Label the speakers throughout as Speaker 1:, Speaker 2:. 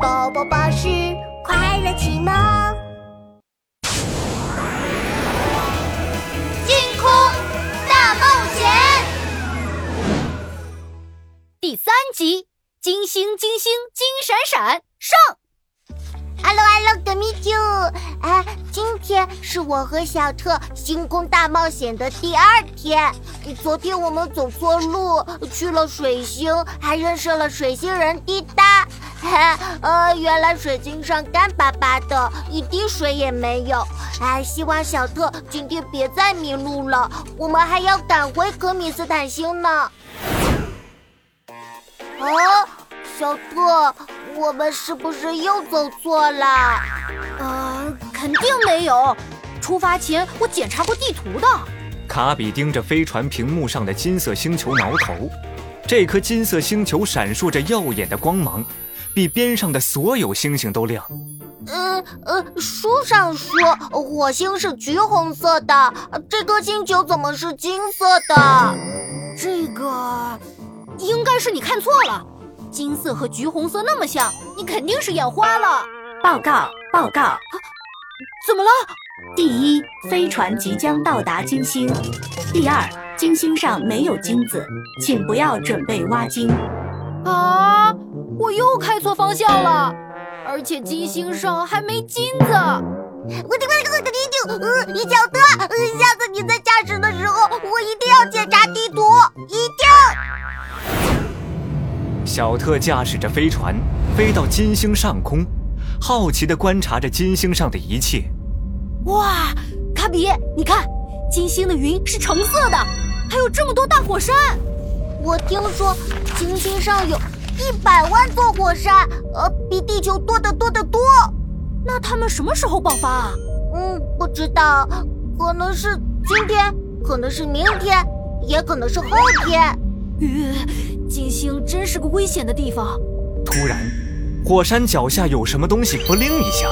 Speaker 1: 宝宝巴士快乐启蒙，
Speaker 2: 星空大冒险
Speaker 3: 第三集：金星金星金闪闪上。
Speaker 1: Hello Hello，德米九，哎，今天是我和小特星空大冒险的第二天。昨天我们走错路，去了水星，还认识了水星人滴答。呃，原来水晶上干巴巴的，一滴水也没有。哎，希望小特今天别再迷路了，我们还要赶回可米斯坦星呢。哦，小特，我们是不是又走错了？
Speaker 3: 呃，肯定没有。出发前我检查过地图的。
Speaker 4: 卡比盯着飞船屏幕上的金色星球挠头，这颗金色星球闪烁着耀眼的光芒，比边上的所有星星都亮。
Speaker 1: 呃呃，书上说火星是橘红色的，这颗星球怎么是金色的？
Speaker 3: 这个应该是你看错了，金色和橘红色那么像，你肯定是眼花了。
Speaker 5: 报告报告，啊、
Speaker 3: 怎么了？
Speaker 5: 第一，飞船即将到达金星；第二，金星上没有金子，请不要准备挖金。
Speaker 3: 啊！我又开错方向了，而且金星上还没金子。
Speaker 1: 我的我的我的地图，呃，小特，下次你在驾驶的时候，我一定要检查地图，一定。
Speaker 4: 小特驾驶着飞船飞到金星上空，好奇地观察着金星上的一切。
Speaker 3: 哇，卡比，你看，金星的云是橙色的，还有这么多大火山。
Speaker 1: 我听说金星上有一百万座火山，呃，比地球多得多得多。
Speaker 3: 那他们什么时候爆发啊？
Speaker 1: 嗯，不知道，可能是今天，可能是明天，也可能是后天。
Speaker 3: 呃，金星真是个危险的地方。
Speaker 4: 突然，火山脚下有什么东西不灵一下。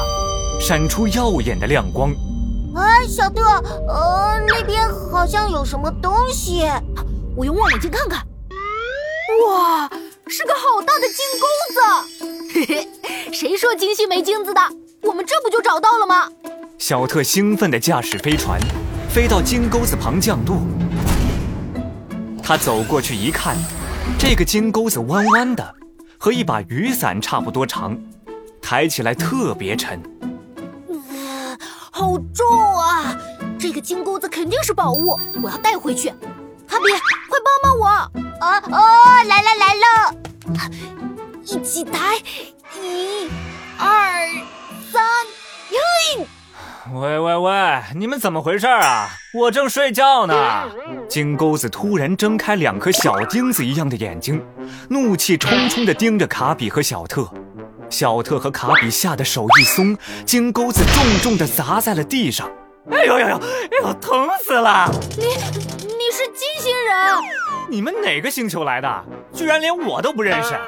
Speaker 4: 闪出耀眼的亮光！
Speaker 1: 哎，小特，呃，那边好像有什么东西，
Speaker 3: 我用望远镜看看。哇，是个好大的金钩子！嘿嘿，谁说金星没金子的？我们这不就找到了吗？
Speaker 4: 小特兴奋地驾驶飞船，飞到金钩子旁降落。他走过去一看，这个金钩子弯弯的，和一把雨伞差不多长，抬起来特别沉。
Speaker 3: 好重啊！这个金钩子肯定是宝物，我要带回去。哈比，快帮帮我！
Speaker 1: 啊哦，来了来了！
Speaker 3: 一起抬，一、二、三，嘿！
Speaker 4: 喂喂喂，你们怎么回事啊？我正睡觉呢。金钩子突然睁开两颗小钉子一样的眼睛，怒气冲冲地盯着卡比和小特。小特和卡比吓得手一松，金钩子重重地砸在了地上。哎呦呦呦！哎呦，疼死了！
Speaker 3: 你你是金星人？
Speaker 4: 你们哪个星球来的？居然连我都不认识！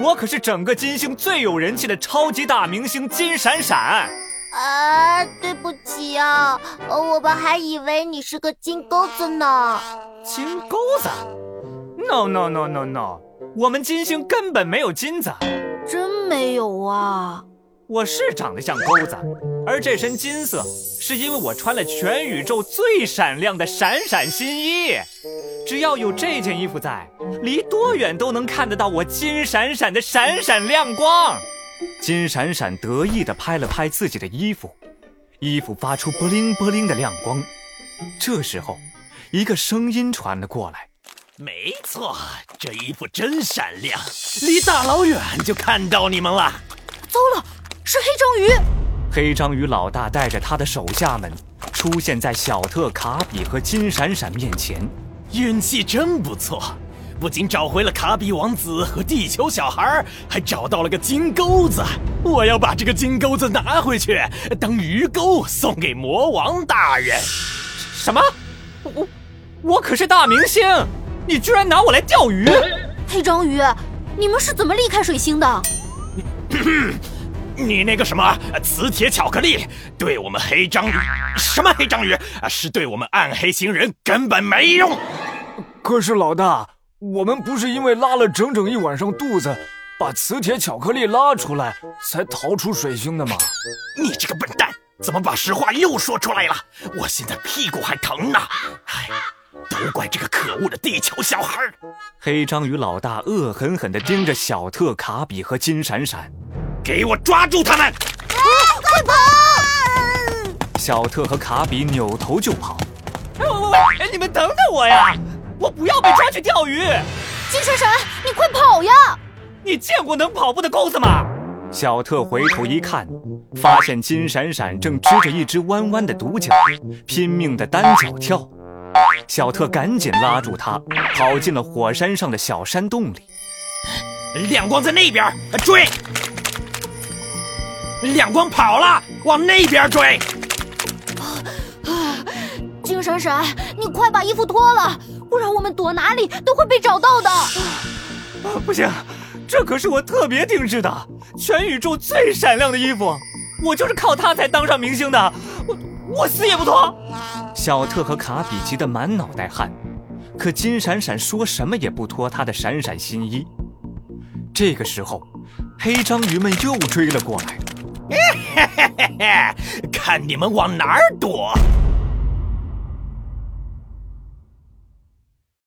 Speaker 4: 我可是整个金星最有人气的超级大明星金闪闪。
Speaker 1: 啊，对不起啊，我们还以为你是个金钩子呢。
Speaker 4: 金钩子？No No No No No！我们金星根本没有金子。
Speaker 3: 真没有啊！
Speaker 4: 我是长得像钩子，而这身金色是因为我穿了全宇宙最闪亮的闪闪新衣。只要有这件衣服在，离多远都能看得到我金闪闪的闪闪亮光。金闪闪得意地拍了拍自己的衣服，衣服发出波灵波灵的亮光。这时候，一个声音传了过来。
Speaker 6: 没错，这衣服真闪亮，离大老远就看到你们了。
Speaker 3: 糟了，是黑章鱼！
Speaker 4: 黑章鱼老大带着他的手下们出现在小特、卡比和金闪闪面前。
Speaker 6: 运气真不错，不仅找回了卡比王子和地球小孩，还找到了个金钩子。我要把这个金钩子拿回去当鱼钩，送给魔王大人。
Speaker 4: 什么？我我可是大明星！你居然拿我来钓鱼！
Speaker 3: 黑章鱼，你们是怎么离开水星的？
Speaker 6: 你那个什么磁铁巧克力，对我们黑章鱼什么黑章鱼啊，是对我们暗黑星人根本没用。
Speaker 7: 可是老大，我们不是因为拉了整整一晚上肚子，把磁铁巧克力拉出来，才逃出水星的吗。
Speaker 6: 你这个笨蛋，怎么把实话又说出来了？我现在屁股还疼呢。唉，都怪这个可恶的地球小孩。
Speaker 4: 黑章鱼老大恶狠狠地盯着小特、卡比和金闪闪，
Speaker 6: 给我抓住他们！
Speaker 1: 快跑！
Speaker 4: 小特和卡比扭头就跑。哎喂喂喂！哎，你们等等我呀！我不要被抓去钓鱼。
Speaker 3: 金闪闪，你快跑呀！
Speaker 4: 你见过能跑步的钩子吗？小特回头一看，发现金闪闪正支着一只弯弯的独角，拼命的单脚跳。小特赶紧拉住他，跑进了火山上的小山洞里。
Speaker 6: 亮光在那边，追！亮光跑了，往那边追！
Speaker 3: 金闪闪，你快把衣服脱了，不然我们躲哪里都会被找到的。
Speaker 4: 不行，这可是我特别定制的，全宇宙最闪亮的衣服，我就是靠它才当上明星的，我我死也不脱。小特和卡比急得满脑袋汗，可金闪闪说什么也不脱他的闪闪新衣。这个时候，黑章鱼们又追了过来。
Speaker 6: 嘿嘿嘿嘿，看你们往哪儿躲！